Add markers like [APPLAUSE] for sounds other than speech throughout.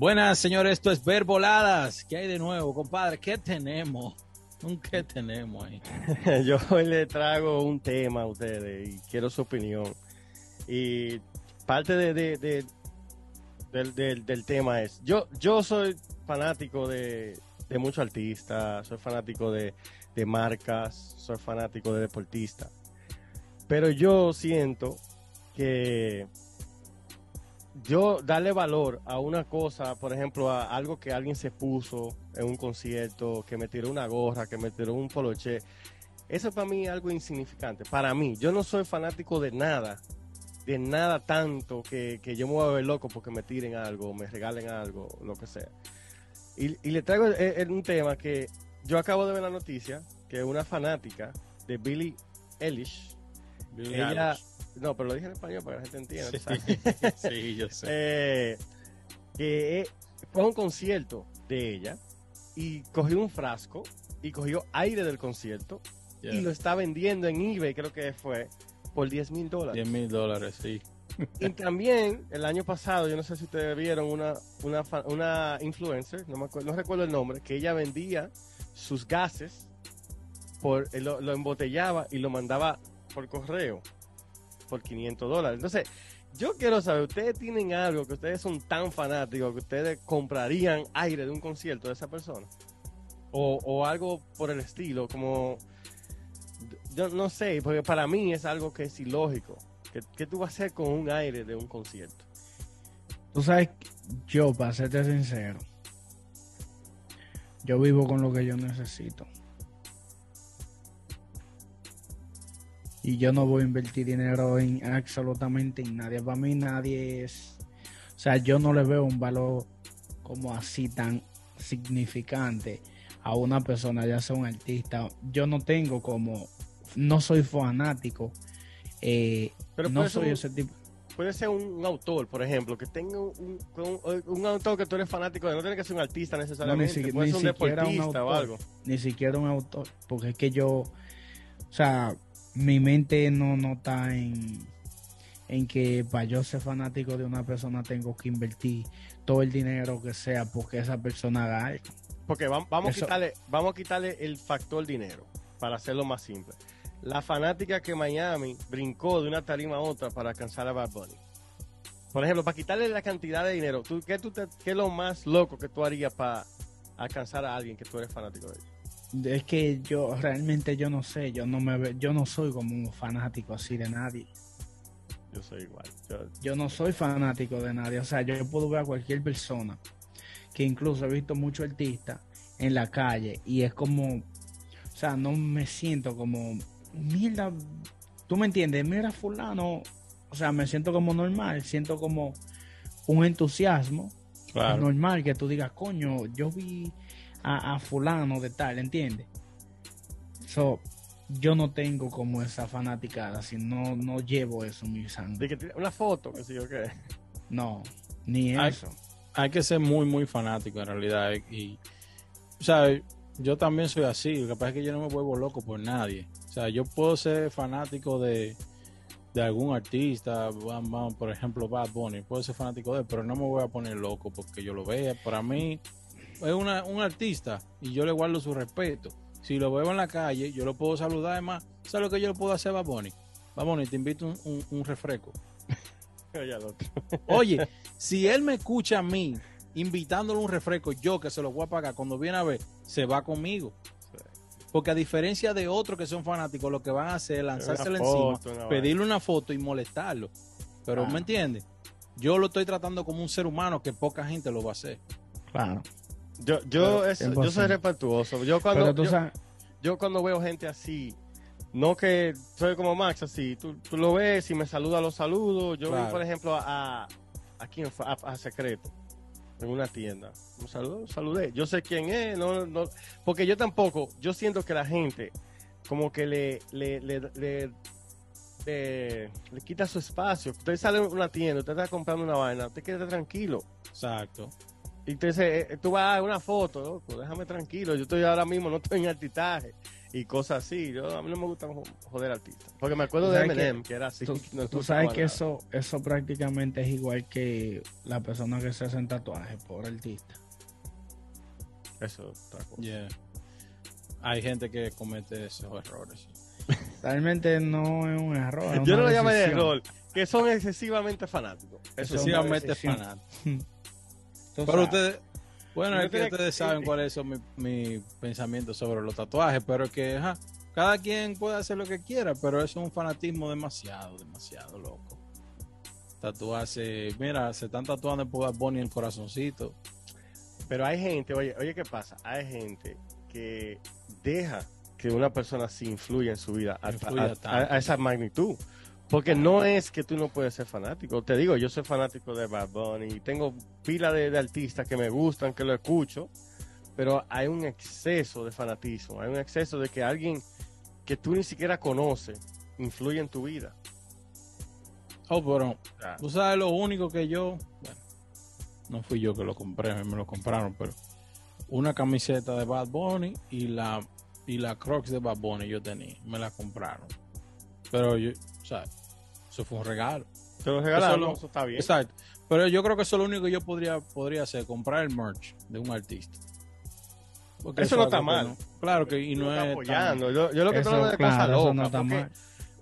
Buenas, señores, esto es Ver Voladas. ¿Qué hay de nuevo, compadre? ¿Qué tenemos? ¿Qué tenemos ahí? [LAUGHS] Yo hoy le traigo un tema a ustedes y quiero su opinión. Y parte de, de- del, tema es, yo, yo soy fanático de, de muchos artistas, soy fanático de, de marcas, soy fanático de deportistas. Pero yo siento que yo darle valor a una cosa, por ejemplo, a algo que alguien se puso en un concierto, que me tiró una gorra, que me tiró un poloche, eso para mí es algo insignificante. Para mí, yo no soy fanático de nada, de nada tanto que, que yo me voy a ver loco porque me tiren algo, me regalen algo, lo que sea. Y, y le traigo eh, eh, un tema que yo acabo de ver la noticia, que una fanática de Billie Eilish, Billie ella, Eilish. No, pero lo dije en español para que la gente entienda. Sí, ¿sabes? [LAUGHS] sí, yo sé. Eh, que eh, fue a un concierto de ella y cogió un frasco y cogió aire del concierto Yeah. y lo está vendiendo en eBay, creo que fue, por 10 mil dólares. 10 mil dólares, sí. Y también el año pasado, yo no sé si ustedes vieron una, una, una influencer, no, me acuerdo, no recuerdo el nombre, que ella vendía sus gases, por, eh, lo, lo embotellaba y lo mandaba por correo por 500 dólares. Entonces, yo quiero saber, ¿ustedes tienen algo que ustedes son tan fanáticos que ustedes comprarían aire de un concierto de esa persona? O, algo por el estilo, como, yo no sé, porque para mí es algo que es ilógico. ¿Qué, qué tú vas a hacer con un aire de un concierto? Tú sabes, yo, para serte sincero, yo vivo con lo que yo necesito. Y yo no voy a invertir dinero en absolutamente en nadie. Para mí nadie es... O sea, yo no le veo un valor como así tan significante a una persona, ya sea un artista. Yo no tengo como... No soy fanático. eh, Pero no puede ser soy un- ese tipo... Puede ser un, un autor, por ejemplo, que tenga un, un, autor que tú eres fanático de, no tiene que ser un artista necesariamente, puede ni ser un o algo. ni siquiera un autor, porque es que yo, o sea, mi mente no, no está en, en que para yo ser fanático de una persona tengo que invertir todo el dinero que sea porque esa persona haga algo. Porque vam- vamos, a quitarle, vamos a quitarle el factor dinero, para hacerlo más simple. La fanática que Miami brincó de una tarima a otra para alcanzar a Bad Bunny. Por ejemplo, para quitarle la cantidad de dinero, ¿tú, qué, tú te- qué es lo más loco que tú harías para alcanzar a alguien que tú eres fanático de él? Es que yo realmente yo no sé, yo no me yo no soy como un fanático así de nadie. Yo soy igual. Yo- Yo no soy fanático de nadie, o sea, yo puedo ver a cualquier persona que incluso he visto muchos artistas en la calle y es como, o sea, no me siento como, mierda, tú me entiendes, mira fulano, o sea, me siento como normal, siento como un entusiasmo Claro. normal que tú digas, coño, yo vi a, a fulano de tal, ¿entiendes? So, yo no tengo como esa fanaticada, si no, no llevo eso en mi de sangre. una foto, que sí o qué. No, ni eso. Hay que ser muy, muy fanático en realidad. Y, o sea, yo también soy así. Lo que pasa es que yo no me vuelvo loco por nadie. O sea, yo puedo ser fanático de, de algún artista, por ejemplo, Bad Bunny. Puedo ser fanático de él, pero no me voy a poner loco porque yo lo vea. Para mí, es una, un artista y yo le guardo su respeto. Si lo veo en la calle, yo lo puedo saludar. Además, ¿sabes lo que yo le puedo hacer? Bad Bunny, te invito un, un- un refresco. [LAUGHS] Oye, al otro. Oye, [LAUGHS] si él me escucha a mí invitándole un refresco, yo que se lo voy a pagar, cuando viene a ver, se va conmigo. Porque a diferencia de otros que son fanáticos, lo que van a hacer es lanzárselo encima, pedirle una foto y molestarlo. Pero. ¿me entiendes? Yo lo estoy tratando como un ser humano que poca gente lo va a hacer. Claro. Yo, yo, yo 100%. soy respetuoso. Yo cuando, yo, sabes, yo cuando veo gente así, no que soy como Max, así, tú, tú lo ves y me saluda, lo saludo. Yo Claro. vi, por ejemplo, a, a, quién fue? a, a Secreto, en una tienda. Me saludó, saludé. Yo sé quién es, no, no, porque yo tampoco, yo siento que la gente como que le, le, le, le, le- le quita su espacio. Usted sale a una tienda, usted está comprando una vaina, usted quédate tranquilo. Exacto. Y entonces eh, tú vas a una foto, loco, déjame tranquilo, yo estoy ahora mismo, no estoy en artistaje y cosas así. Yo, a mí no me gusta jo- joder artistas. Porque me acuerdo de que- Eminem, que, era así. Tú, [LAUGHS] no tú gustaba sabes que nada. eso, eso prácticamente es igual que la persona que se hacen tatuajes por artista. Eso es otra cosa. Yeah. Hay gente que comete esos errores. [LAUGHS] Realmente no es un error. es Yo no lo llamo de error, que son excesivamente fanáticos. Excesivamente decisión. [LAUGHS] Pero ustedes, bueno, es que ustedes saben cuáles son mis mi pensamientos sobre los tatuajes, pero que ajá, cada quien puede hacer lo que quiera, pero eso es un fanatismo demasiado, demasiado loco. Tatuarse, mira, se están tatuando por Bunny el corazoncito. Pero hay gente, oye, oye, ¿qué pasa? Hay gente que deja que una persona se influya en su vida a, Influya a- a- tanto. a esa magnitud. Porque no es que tú no puedes ser fanático. Te digo, yo soy fanático de Bad Bunny tengo pila de, de artistas que me gustan, que lo escucho, pero hay un exceso de fanatismo, hay un exceso de que alguien que tú ni siquiera conoces influye en tu vida. Oh, pero tú sabes lo único que yo, bueno, no fui yo que lo compré, me lo compraron, pero una camiseta de Bad Bunny y la y la Crocs de Bad Bunny yo tenía, me la compraron. Pero yo, o sea, eso fue un regalo. te lo regalaron, lo- eso está bien. Exacto. Pero yo creo que eso es lo único que yo podría, podría hacer, comprar el merch de un artista. Porque Eso no es está mal. no- claro que y no es apoyando. Yo, yo lo que Eso, estoy hablando de claro, locas. no está mal.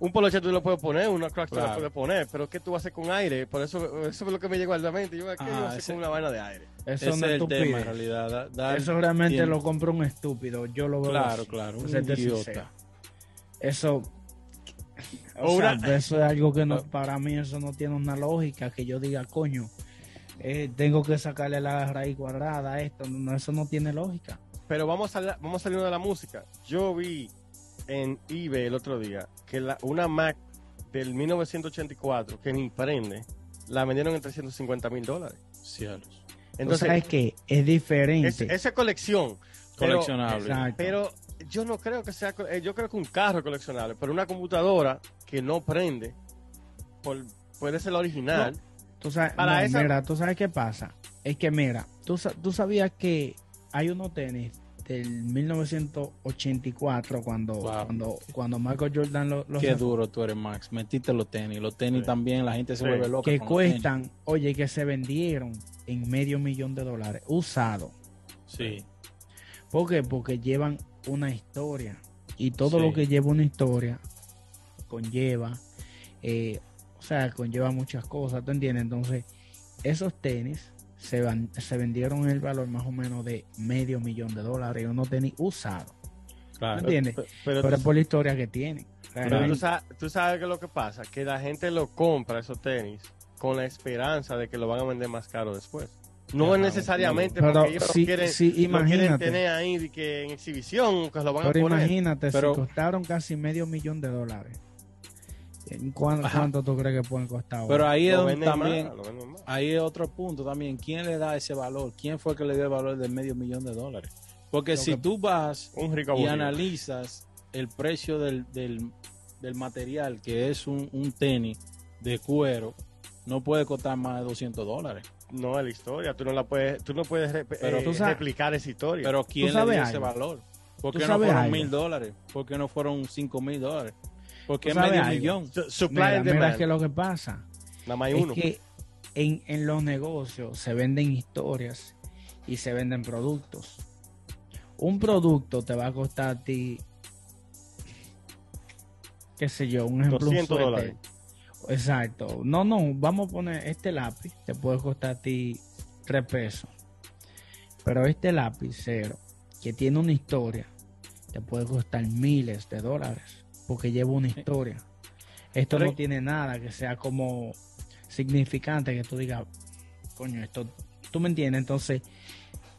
un poloche tú lo puedes poner, una crack tú lo Claro. puedes poner, pero ¿qué tú vas a hacer con aire? Por eso, eso es lo que me llegó a la mente. Yo, ¿qué Ah, yo voy a hacer ese- con una vaina de aire? Eso Ese no es el tema en realidad. da- Eso realmente tiempo. lo compra un estúpido. Yo lo veo Claro, así, claro, un serte idiota. sincero. Eso. O sea, eso es algo que no, para mí eso no tiene una lógica que yo diga, coño, eh, tengo que sacarle la raíz cuadrada a esto. No, eso no tiene lógica. Pero vamos a, vamos a salir de la música. Yo vi en eBay el otro día que la, una Mac del 1984 que ni prende, la vendieron en 350 mil dólares. Cielos. Entonces, ¿sabes Entonces, qué? Es diferente. es- esa colección. Pero, Coleccionable. Exacto. pero yo no creo que sea, eh, yo creo que un carro es coleccionable, pero una computadora que no prende, por- puede ser la original. Tú sabes, Para no, esa- mira, tú sabes qué pasa. Es que mira, tú, tú sabías que hay unos tenis del 1984 cuando Wow. cuando cuando Michael Jordan lo- los Qué sacó, duro tú eres, Max. Metiste los tenis. Los tenis Sí. también, la gente se Sí. vuelve loca. que con los tenis. cuestan, oye, que se vendieron en medio millón de dólares usados. Sí. ¿Por qué? Porque llevan una historia y todo Sí. lo que lleva una historia conlleva, eh, o sea, conlleva muchas cosas, ¿tú entiendes? Entonces, esos tenis se, van, se vendieron en el valor más o menos de medio millón de dólares, unos tenis usados, Claro. ¿entiendes? Pero, pero Pero tú- es por la historia que tienen. Pero tú sabes, tú sabes que lo que pasa, que la gente lo compra esos tenis con la esperanza de que lo van a vender más caro después. No es necesariamente Pero porque ellos sí, quieren, sí, lo quieren imagínate. tener ahí que en exhibición, que lo van Pero a poner. imagínate, Pero- costaron casi medio millón de dólares. ¿En cuán- Ajá. ¿Cuánto tú crees que pueden costar? Pero ahí es donde también, más, ahí es otro punto también. ¿Quién le da ese valor? ¿Quién fue que le dio el valor de medio millón de dólares? Porque Lo si que- tú vas Un rico y analizas el precio del, del, del material, que es un, un tenis de cuero, no puede costar más de 200 dólares. No es la historia, tú no la puedes, tú no puedes rep- Pero eh, tú sabes- replicar esa historia. Pero ¿quién le dio ese valor? ¿Por ¿Tú qué no fueron mil dólares? ¿Por qué no fueron cinco mil dólares? ¿Por qué ¿Tú sabes medio algo? millón? Su- supply Mira, and mira que lo que pasa Nada más hay es uno. que en, en los negocios se venden historias y se venden productos. Un producto te va a costar a ti, qué sé yo, un ejemplo, un 200 suéter. dólares. Exacto. No, no, vamos a poner este lápiz, te puede costar a ti 3 pesos. Pero este lapicero que tiene una historia, te puede costar miles de dólares porque lleva una historia. Esto Pero- no tiene nada que sea como significante que tú digas, coño, esto, tú me entiendes. Entonces,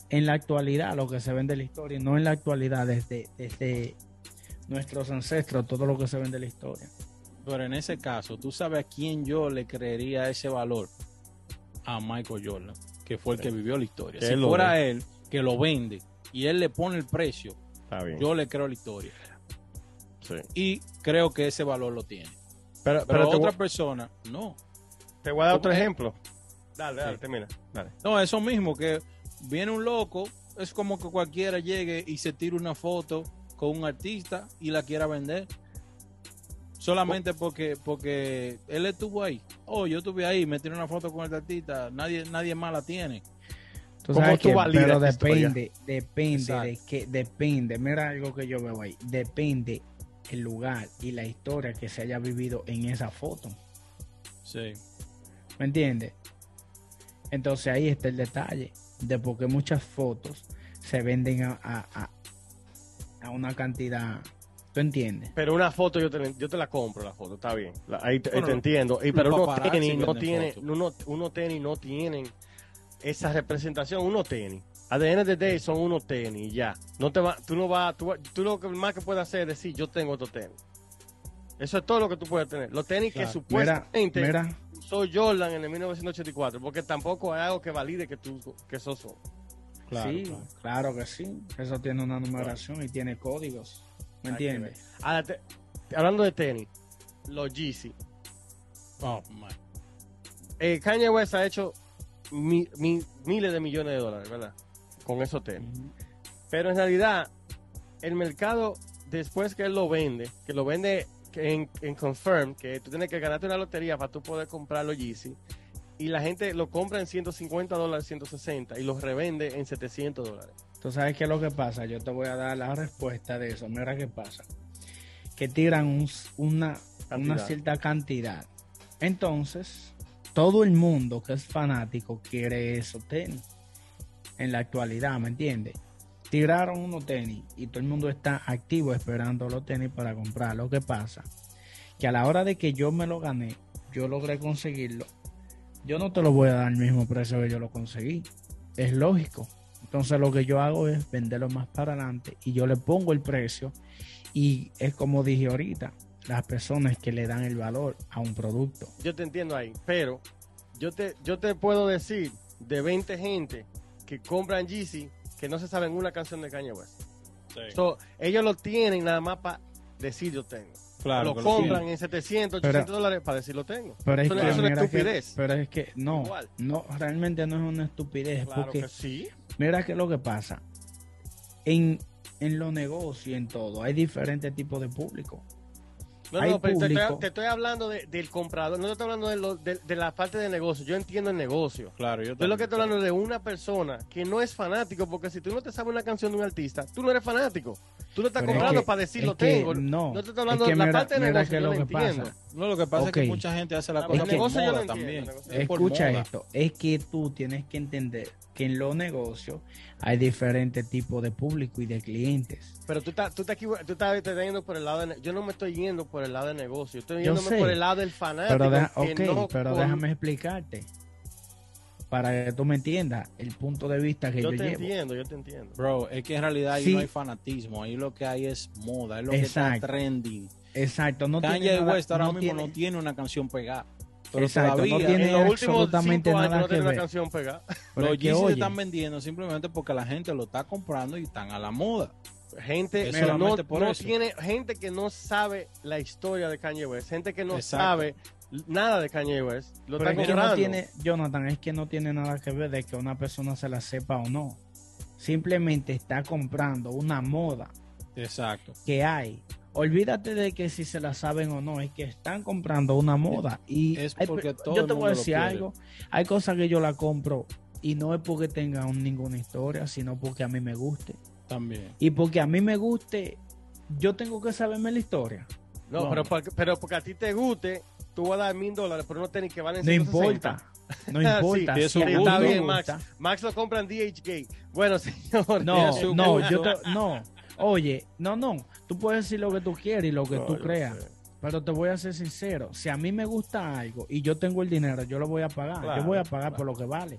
en la actualidad, lo que se vende la historia, no en la actualidad, desde, desde nuestros ancestros, todo lo que se vende la historia. Pero en ese caso, ¿tú sabes a quién yo le creería ese valor? A Michael Jordan, que fue el que vivió la historia. Si fuera él que lo vende y él le pone el precio, Está bien. yo le creo la historia. Sí. Y creo que ese valor lo tiene. Pero, Pero, otra voy- persona, no. te voy a dar otro ejemplo. Dale, dale, Sí. termina. Dale. No, eso mismo, que viene un loco, es como que cualquiera llegue y se tire una foto con un artista y la quiera vender. Solamente porque porque él estuvo ahí. Oh, yo estuve ahí, me tiré una foto con el artista. Nadie nadie más la tiene. Tú ¿Cómo sabes tú que, validas pero historia? depende, depende de que, depende, mira algo que yo veo ahí, depende el lugar y la historia que se haya vivido en esa foto, Sí. ¿me entiendes? Entonces ahí está el detalle de por qué muchas fotos se venden a, a, a- a una cantidad, ¿tú entiendes? Pero una foto yo te, yo te la compro, la foto, está bien. La- ahí te, ahí Bueno, te entiendo. Y, pero unos tenis no tienen, uno, unos tenis no tienen esa representación, unos tenis. A the end of the day son unos tenis y ya. No te va, tú no vas, tú, va- tú lo que más que puedes hacer es decir, yo tengo estos tenis. Eso es todo lo que tú puedes tener. Los tenis que Claro. Supuestamente mira, usó Jordan en el 1984, porque tampoco hay algo que valide que tú que. Claro, sí, claro. claro que sí, eso tiene una numeración y tiene códigos, ¿me entiendes? Ahora, te- hablando de tenis, los Yeezy. Oh, my. Eh, Kanye West ha hecho mi- mi- miles de millones de dólares, ¿verdad? Con esos tenis. Pero en realidad, el mercado, después que él lo vende, que lo vende en, en Confirm, que tú tienes que ganarte una lotería para tú poder comprar los Yeezy, y la gente lo compra en 150 dólares, 160, y los revende en 700 dólares. Tú sabes qué es lo que pasa. Yo te voy a dar la respuesta de eso. Mira qué pasa. Que tiran un- una, cierta cantidad. Entonces, todo el mundo que es fanático quiere esos tenis. En la actualidad, ¿me entiendes? Tiraron unos tenis y todo el mundo está activo esperando los tenis para comprar. Lo que pasa que a la hora de que yo me lo gané, yo logré conseguirlo. Yo no te lo voy a dar al mismo precio que yo lo conseguí. Es lógico. Entonces lo que yo hago es venderlo más para adelante y yo le pongo el precio y es como dije ahorita, las personas que le dan el valor a un producto. Yo te entiendo ahí, pero yo te, yo te puedo decir de 20 gente que compran Yeezy que no se saben una canción de Kanye West. So, ellos lo tienen nada más para decir yo tengo. Claro, lo compran en 700, Pero- 800 dólares para decir lo tengo. Pero es Eso que, es una que- estupidez. pero es que no, Igual. no, realmente no es una estupidez Claro porque que sí. mira que lo que pasa en, en los negocios y en todo hay diferentes tipos de público. No, Hay no, pero te estoy, te estoy hablando de- del comprador, no te estoy hablando de, lo- de- de la parte de negocio. Yo entiendo el negocio. Claro, yo Yo lo que estoy hablando de una persona que no es fanático, porque si tú no te sabes una canción de un artista, tú no eres fanático. Tú lo estás Pero es comprando que- para decir es lo que tengo. no, No te estoy hablando es que de la parte de negocio, que yo lo lo que entiendo. pasa. No, lo que pasa Ok. es que mucha gente hace la Es cosa que- por negocio yo lo moda entiendo, también. Es por Escucha moda. esto, es que tú tienes que entender que en los negocios hay diferentes tipos de público y de clientes. Pero tú estás, tú estás, tú estás, yendo por el lado de... Yo no me estoy yendo por el lado de negocio. Estoy Yo yéndome sé. por el lado del fanático. Pero, deja- no pero por- déjame explicarte para que tú me entiendas el punto de vista que yo, Yo te llevo. entiendo, yo te entiendo. Bro, es que en realidad ahí Sí. no hay fanatismo, ahí lo que hay es moda, es lo que está trending. Exacto, no Kanye tiene nada, West ahora no mismo tiene- no tiene una canción pegada. Pero Exacto, no todavía tiene en los últimos absolutamente cinco años nada no que tiene una canción pegada. pero los Yeezy se están vendiendo simplemente porque la gente lo está comprando y están a la moda. Gente no, por no eso. tiene, gente que no sabe la historia de Kanye West, gente que no Exacto. sabe nada de Kanye West, lo pero está es que no comprando. tiene, Jonathan, es que no tiene nada que ver de que una persona se la sepa o no. Simplemente está comprando una moda Exacto. que hay. Olvídate de que si se la saben o no, es que están comprando una moda. Y Es hay- porque todo yo te voy a decir algo. Hay cosas que yo la compro y no es porque tenga un- ninguna historia, sino porque a mí me guste. También. Y porque a mí me guste, yo tengo que saberme la historia. No, No. Pero, porque, pero porque a ti te guste, tú vas a dar mil dólares por unos tenis que valen No 160. importa. No [LAUGHS] importa. sí, me Está bien, Max. Max lo compra en DHgate. Bueno, [LAUGHS] señor. No, no, gusto. yo te- no. Oye, no, no. Tú puedes decir lo que tú quieras y lo que No, tú creas. sé. Pero te voy a ser sincero. Si a mí me gusta algo y yo tengo el dinero, yo lo voy a pagar. Claro, yo voy a pagar claro. por lo que vale.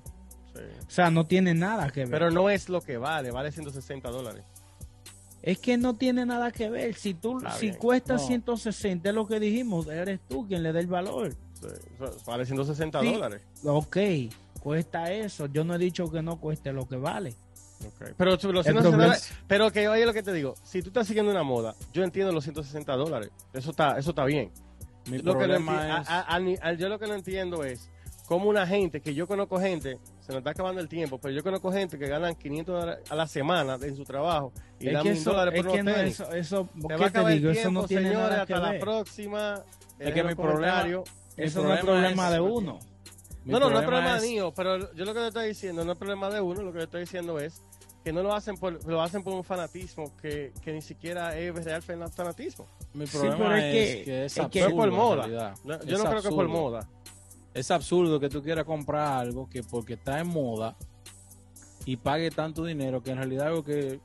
Sí. O sea, no tiene nada que ver. Pero no es lo que vale, vale 160 dólares. Es que no tiene nada que ver. Si tú, Está si bien. cuesta No. 160, es lo que dijimos, eres tú quien le da el valor. Sí, Vale 160 Sí. dólares. Ok, cuesta eso. Yo no he dicho que no cueste lo que vale. Ok. Pero tú- los El 160 problema- dólares- pero que oye lo que te digo, si tú estás siguiendo una moda, yo entiendo los 160 dólares. Eso está, eso está bien. Mi Lo que no problema es... a- a- a- a- yo lo que no entiendo es cómo una gente, que yo conozco gente, se nos está acabando el tiempo, pero yo conozco gente que ganan 500 dólares a la semana en su trabajo y Es dan que mil eso, dólares es por que unos no, tenis. eso, eso, Se ¿qué va a te acabar digo? el Eso tiempo, no tiene señores, nada hasta que la ver. próxima. Es que mi problema-. Mi Eso no es problema es- de uno. Mi No, no, no es problema es- mío, pero yo lo que le estoy diciendo no es problema de uno, lo que le estoy diciendo es que no lo hacen por, lo hacen por un fanatismo que, que ni siquiera es real fanatismo. Mi problema es es, que- que, es es que- es por moda. No, Es yo no creo que es por moda. Es absurdo que tú quieras comprar algo que porque está en moda y pague tanto dinero que en realidad algo que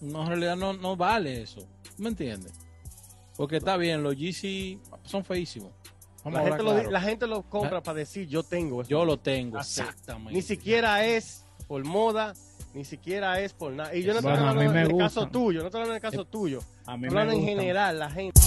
no, en realidad no, no vale eso. ¿Me entiendes? Porque está bien, los GC son feísimos. La gente, lo, la gente lo compra para decir yo tengo eso. Yo lo tengo, Así. exactamente. Ni siquiera es por moda, ni siquiera es por nada. Y yo no estoy Bueno, a hablando en el caso tuyo, no estoy hablando en el caso tuyo. A mí Estoy hablando me en general, la gente.